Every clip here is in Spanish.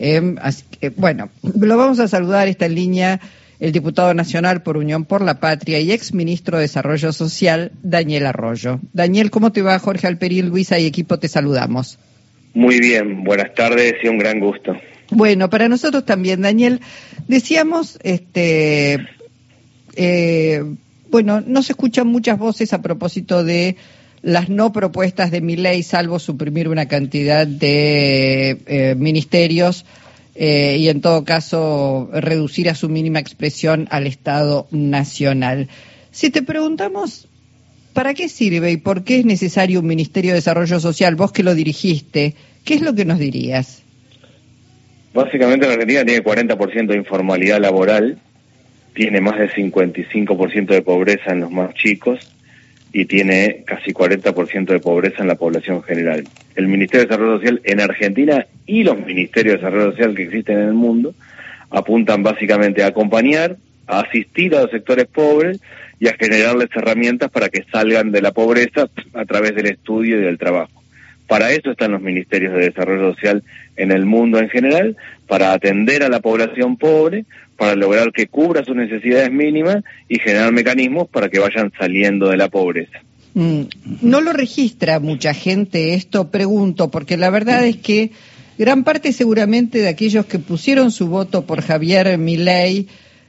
Em, bueno, lo vamos a saludar, está en línea el diputado nacional por Unión por la Patria y ex ministro de Desarrollo Social, Daniel Arroyo. Daniel, ¿cómo te va? Jorge Alperil, Luisa y equipo, te saludamos. Muy bien, buenas tardes y un gran gusto. Bueno, para nosotros también, Daniel, decíamos, este, eh, bueno, no se escuchan muchas voces a propósito de las no propuestas de mi ley, salvo suprimir una cantidad de eh, ministerios eh, y en todo caso reducir a su mínima expresión al Estado Nacional. Si te preguntamos, ¿para qué sirve y por qué es necesario un Ministerio de Desarrollo Social? Vos que lo dirigiste, ¿qué es lo que nos dirías? Básicamente la Argentina tiene 40% de informalidad laboral, tiene más del 55% de pobreza en los más chicos, y tiene casi 40% de pobreza en la población general. El Ministerio de Desarrollo Social en Argentina y los Ministerios de Desarrollo Social que existen en el mundo apuntan básicamente a acompañar, a asistir a los sectores pobres y a generarles herramientas para que salgan de la pobreza a través del estudio y del trabajo. Para eso están los ministerios de desarrollo social en el mundo en general, para atender a la población pobre, para lograr que cubra sus necesidades mínimas y generar mecanismos para que vayan saliendo de la pobreza. Mm, no lo registra mucha gente esto, pregunto, porque la verdad es que gran parte seguramente de aquellos que pusieron su voto por Javier Milei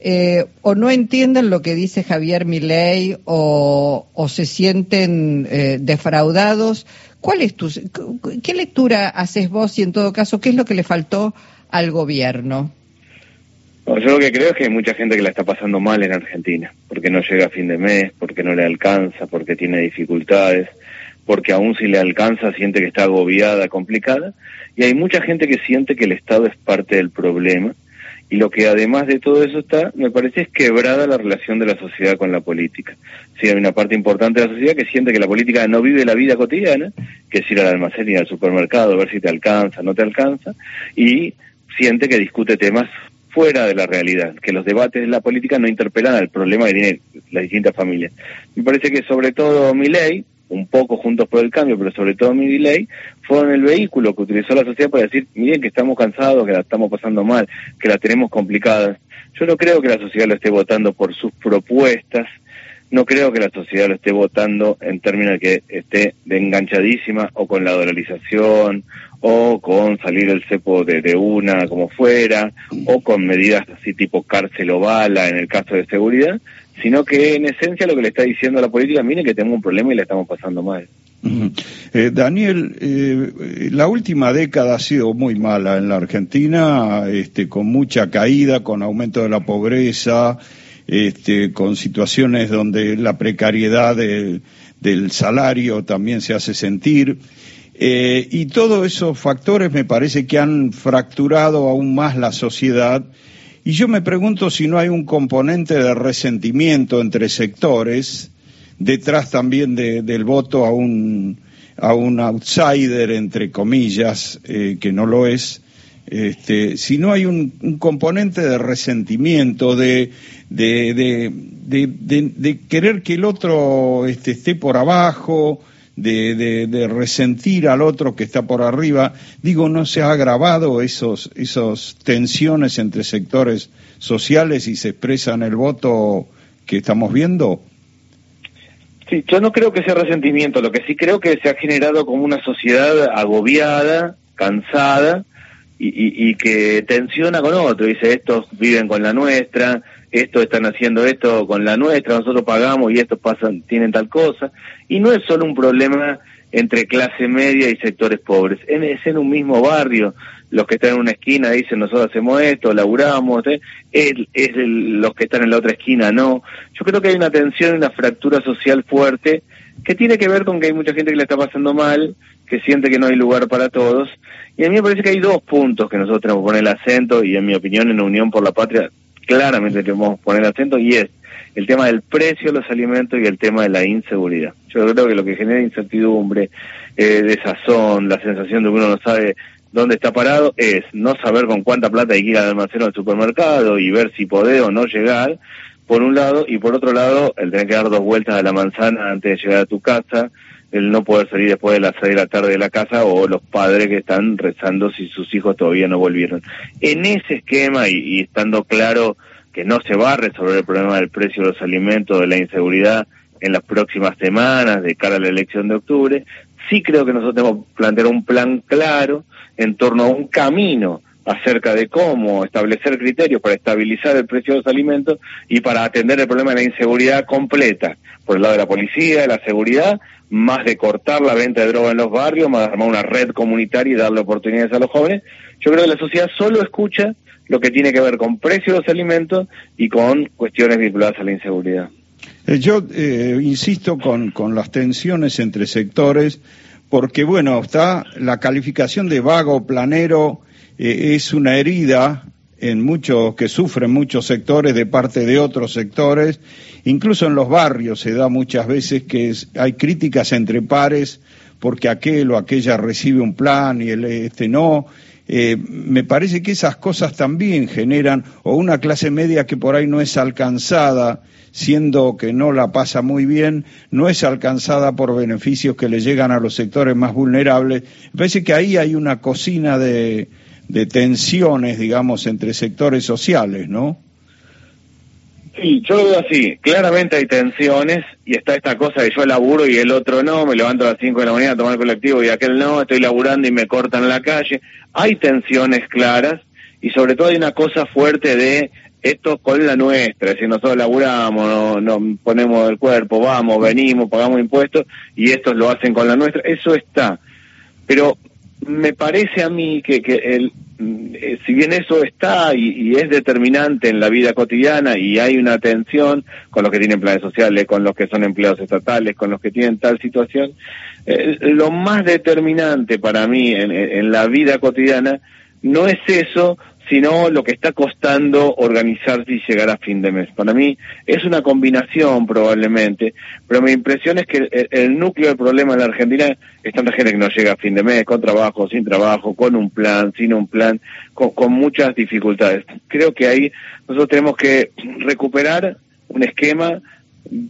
eh, o no entienden lo que dice Javier Milei o, se sienten eh, defraudados. ¿Cuál es tu, qué lectura haces vos y en todo caso qué es lo que le faltó al gobierno? Yo lo que creo es que hay mucha gente que la está pasando mal en Argentina, porque no llega a fin de mes, porque no le alcanza, porque tiene dificultades, porque aún si le alcanza siente que está agobiada, complicada, y hay mucha gente que siente que el Estado es parte del problema y lo que además de todo eso está, me parece, es quebrada la relación de la sociedad con la política. Sí, hay una parte importante de la sociedad que siente que la política no vive la vida cotidiana, que es ir al almacén y al supermercado, a ver si te alcanza, no te alcanza, y siente que discute temas fuera de la realidad, que los debates de la política no interpelan al problema que tienen las distintas familias. Me parece que sobre todo mi ley, un poco juntos por el cambio, pero sobre todo mi ley, fueron el vehículo que utilizó la sociedad para decir, miren que estamos cansados, que la estamos pasando mal, que la tenemos complicada. Yo no creo que la sociedad lo esté votando por sus propuestas, no creo que la sociedad lo esté votando en términos de que esté de enganchadísima o con la dolarización o con salir el cepo de, de, una como fuera o con medidas así tipo cárcel o bala en el caso de seguridad, sino que en esencia lo que le está diciendo a la política, mire que tenemos un problema y le estamos pasando mal. Eh, Daniel, eh, la última década ha sido muy mala en la Argentina, este, con mucha caída, con aumento de la pobreza, este, con situaciones donde la precariedad del salario también se hace sentir. Eh, y todos esos factores me parece que han fracturado aún más la sociedad y yo me pregunto si no hay un componente de resentimiento entre sectores, detrás también del voto a un, a un outsider, entre comillas, eh, que no lo es, este, si no hay un, componente de resentimiento, de, de, de, querer que el otro este, esté por abajo, de, de, resentir al otro que está por arriba. Digo, ¿no se ha agravado esos, esos tensiones entre sectores sociales y se expresa en el voto que estamos viendo? Sí, yo no creo que sea resentimiento, lo que sí creo que se ha generado como una sociedad agobiada, cansada y, y que tensiona con otro. Dice, estos viven con la nuestra, estos están haciendo esto con la nuestra, nosotros pagamos y estos pasan, tienen tal cosa. Y no es solo un problema entre clase media y sectores pobres, es en un mismo barrio. Los que están en una esquina dicen nosotros hacemos esto, laburamos, ¿eh? es, es los que están en la otra esquina no. Yo creo que hay una tensión, una fractura social fuerte que tiene que ver con que hay mucha gente que le está pasando mal, que siente que no hay lugar para todos. Y a mí me parece que hay dos puntos que nosotros tenemos que poner el acento y en mi opinión en la Unión por la Patria claramente tenemos que poner acento y es el tema del precio de los alimentos y el tema de la inseguridad. Yo creo que lo que genera incertidumbre, eh, desazón, la sensación de que uno no sabe dónde está parado, es no saber con cuánta plata hay que ir al almacén del supermercado y ver si podés o no llegar, por un lado, y por otro lado, el tener que dar dos vueltas a la manzana antes de llegar a tu casa, el no poder salir después de las seis de la tarde de la casa o los padres que están rezando si sus hijos todavía no volvieron. En ese esquema y, y estando claro que no se va a resolver el problema del precio de los alimentos, de la inseguridad en las próximas semanas de cara a la elección de octubre, sí creo que nosotros tenemos que plantear un plan claro en torno a un camino acerca de cómo establecer criterios para estabilizar el precio de los alimentos y para atender el problema de la inseguridad completa, por el lado de la policía, de la seguridad, más de cortar la venta de droga en los barrios, más de armar una red comunitaria y darle oportunidades a los jóvenes. Yo creo que la sociedad solo escucha lo que tiene que ver con precios de los alimentos y con cuestiones vinculadas a la inseguridad. Eh, yo eh, insisto con, con las tensiones entre sectores, porque bueno, está la calificación de vago, planero, eh, es una herida en muchos que sufren muchos sectores de parte de otros sectores, incluso en los barrios se da muchas veces que hay críticas entre pares porque aquel o aquella recibe un plan y el este no. Eh, me parece que esas cosas también generan o una clase media que por ahí no es alcanzada, siendo que no la pasa muy bien, no es alcanzada por beneficios que le llegan a los sectores más vulnerables. Me parece que ahí hay una cocina de, de tensiones, digamos, entre sectores sociales, ¿no? Sí, yo lo veo así. Claramente hay tensiones y está esta cosa de yo laburo y el otro no, me levanto a las 5 de la mañana a tomar el colectivo y aquel no, estoy laburando y me cortan la calle. Hay tensiones claras y sobre todo hay una cosa fuerte de esto con la nuestra, si nosotros laburamos, nos no ponemos el cuerpo, vamos, venimos, pagamos impuestos y estos lo hacen con la nuestra, eso está. Pero me parece a mí que, que el, eh, si bien eso está y, es determinante en la vida cotidiana y hay una tensión con los que tienen planes sociales, con los que son empleados estatales, con los que tienen tal situación, eh, lo más determinante para mí en, en la vida cotidiana no es eso, sino lo que está costando organizarse y llegar a fin de mes. Para mí es una combinación probablemente, pero mi impresión es que el, núcleo del problema en la Argentina es tanta gente que no llega a fin de mes, con trabajo, sin trabajo, con un plan, sin un plan, con, con muchas dificultades. Creo que ahí nosotros tenemos que recuperar un esquema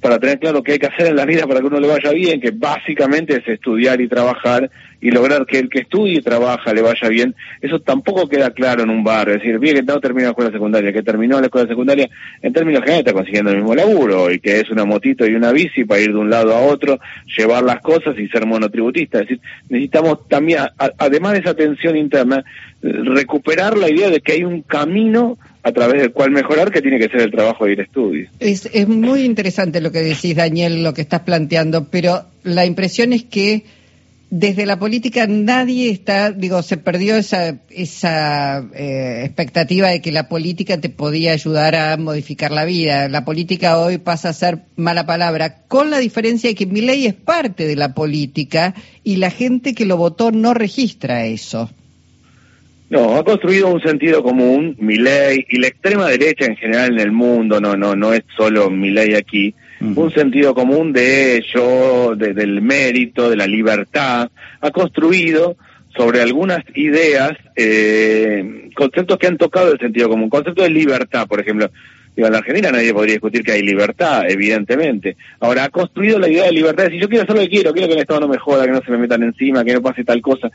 para tener claro qué hay que hacer en la vida para que uno le vaya bien, que básicamente es estudiar y trabajar y lograr que el que estudie y trabaja le vaya bien. Eso tampoco queda claro en un bar. Es decir, bien que no termina la escuela secundaria, que terminó la escuela secundaria, en términos generales está consiguiendo el mismo laburo y que es una motito y una bici para ir de un lado a otro, llevar las cosas y ser monotributista. Es decir, necesitamos también, además de esa tensión interna, recuperar la idea de que hay un camino a través del cual mejorar, que tiene que ser el trabajo de ir a estudio. Es, es muy interesante lo que decís, Daniel, lo que estás planteando, pero la impresión es que desde la política nadie está, digo, se perdió esa, esa eh, expectativa de que la política te podía ayudar a modificar la vida. La política hoy pasa a ser mala palabra, con la diferencia de que mi ley es parte de la política y la gente que lo votó no registra eso. No, ha construido un sentido común, mi ley, y la extrema derecha en general en el mundo, no, no, no es solo mi ley aquí, un sentido común de yo, del mérito, de la libertad, ha construido sobre algunas ideas, eh, conceptos que han tocado el sentido común, concepto de libertad, por ejemplo. Digo, en la Argentina nadie podría discutir que hay libertad, evidentemente. Ahora, ha construido la idea de libertad, decir, yo quiero hacer lo que quiero, quiero que el Estado no me joda, que no se me metan encima, que no pase tal cosa.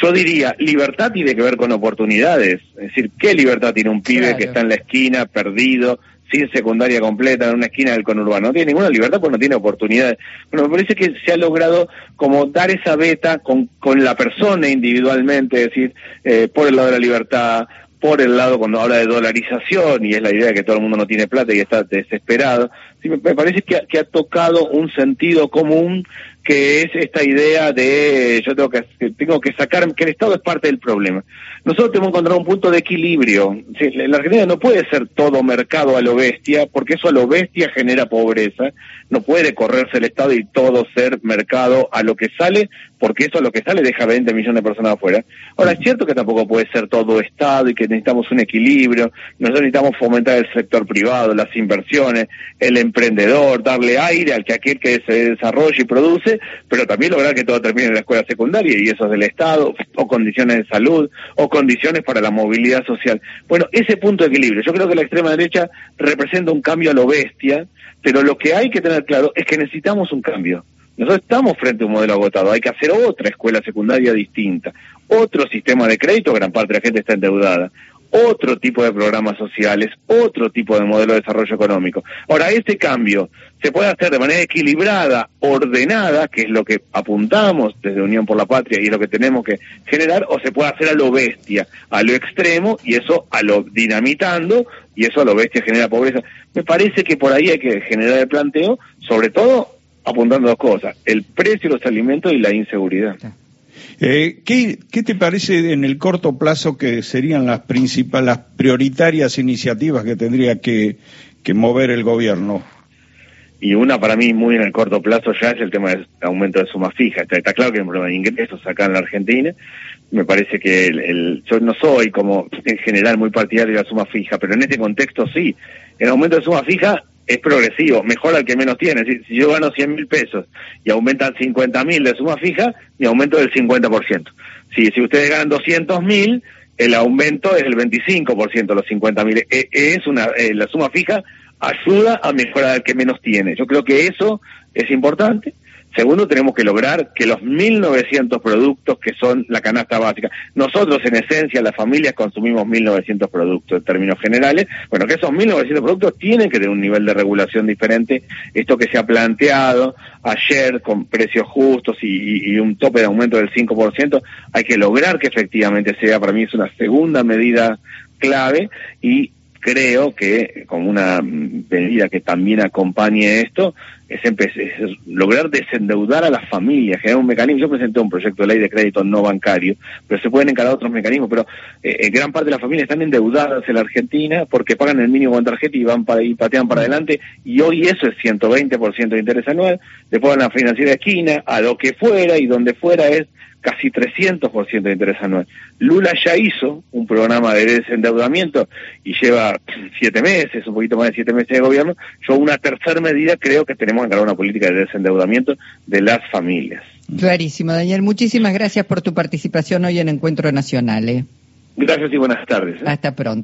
Yo diría, libertad tiene que ver con oportunidades. Es decir, ¿qué libertad tiene un pibe que está en la esquina, perdido, sin secundaria completa, en una esquina del conurbano? No tiene ninguna libertad porque no tiene oportunidades. Bueno, me parece que se ha logrado como dar esa beta con, con la persona individualmente, es decir, eh, por el lado de la libertad, por el lado cuando habla de dolarización y es la idea de que todo el mundo no tiene plata y está desesperado. Sí, me, parece que, que, ha tocado un sentido común que es esta idea de yo tengo que tengo que sacar que el Estado es parte del problema. Nosotros tenemos que encontrar un punto de equilibrio. La Argentina no puede ser todo mercado a lo bestia, porque eso a lo bestia genera pobreza. No puede correrse el Estado y todo ser mercado a lo que sale, porque eso a lo que sale deja 20 millones de personas afuera. Ahora, es cierto que tampoco puede ser todo Estado y que necesitamos un equilibrio. Nosotros necesitamos fomentar el sector privado, las inversiones, el emprendedor, darle aire al que aquel que se desarrolla y produce, pero también lograr que todo termine en la escuela secundaria y eso es del Estado, o condiciones de salud, o condiciones para la movilidad social. Bueno, ese punto de equilibrio. Yo creo que la extrema derecha representa un cambio a lo bestia, pero lo que hay que tener claro es que necesitamos un cambio. Nosotros estamos frente a un modelo agotado, hay que hacer otra escuela secundaria distinta, otro sistema de crédito, gran parte de la gente está endeudada, otro tipo de programas sociales, otro tipo de modelo de desarrollo económico. Ahora, este cambio se puede hacer de manera equilibrada, ordenada, que es lo que apuntamos desde Unión por la Patria y es lo que tenemos que generar, o se puede hacer a lo bestia, a lo extremo, y eso a lo dinamitando, y eso a lo bestia genera pobreza. Me parece que por ahí hay que generar el planteo, sobre todo apuntando dos cosas, el precio de los alimentos y la inseguridad. Eh, ¿qué, ¿Qué te parece en el corto plazo que serían las principales, las prioritarias iniciativas que tendría que, que mover el gobierno? Y una para mí muy en el corto plazo ya es el tema del aumento de suma fija. Está, está claro que hay un problema de ingresos acá en la Argentina. Me parece que el, el, yo no soy como en general muy partidario de la suma fija, pero en este contexto sí. El aumento de suma fija es progresivo, mejor al que menos tiene. Si, yo gano 100 mil pesos y aumentan 50 mil de suma fija, mi aumento es del 50%. Si, si ustedes ganan 200 mil, el aumento es del 25% los 50 mil. E, es una, eh, la suma fija ayuda a mejorar al que menos tiene. Yo creo que eso es importante. Segundo, tenemos que lograr que los 1.900 productos que son la canasta básica, nosotros en esencia, las familias consumimos 1.900 productos en términos generales, bueno, que esos 1.900 productos tienen que tener un nivel de regulación diferente. Esto que se ha planteado ayer con precios justos y, y un tope de aumento del 5%, hay que lograr que efectivamente sea, para mí es una segunda medida clave y creo que como una medida que también acompañe esto es, es, lograr desendeudar a las familias, generar un mecanismo. Yo presenté un proyecto de ley de crédito no bancario, pero se pueden encarar otros mecanismos, pero eh, gran parte de las familias están endeudadas en la Argentina porque pagan el mínimo con tarjeta y van para y patean para adelante y hoy eso es 120% de interés anual, después van a la financiera esquina, a lo que fuera y donde fuera es casi 300% de interés anual. Lula ya hizo un programa de desendeudamiento y lleva siete meses, un poquito más de siete meses de gobierno. Yo una tercera medida creo que tenemos que encargar una política de desendeudamiento de las familias. Clarísimo, Daniel. Muchísimas gracias por tu participación hoy en Encuentro Nacional. ¿eh? Gracias y buenas tardes. ¿eh? Hasta pronto.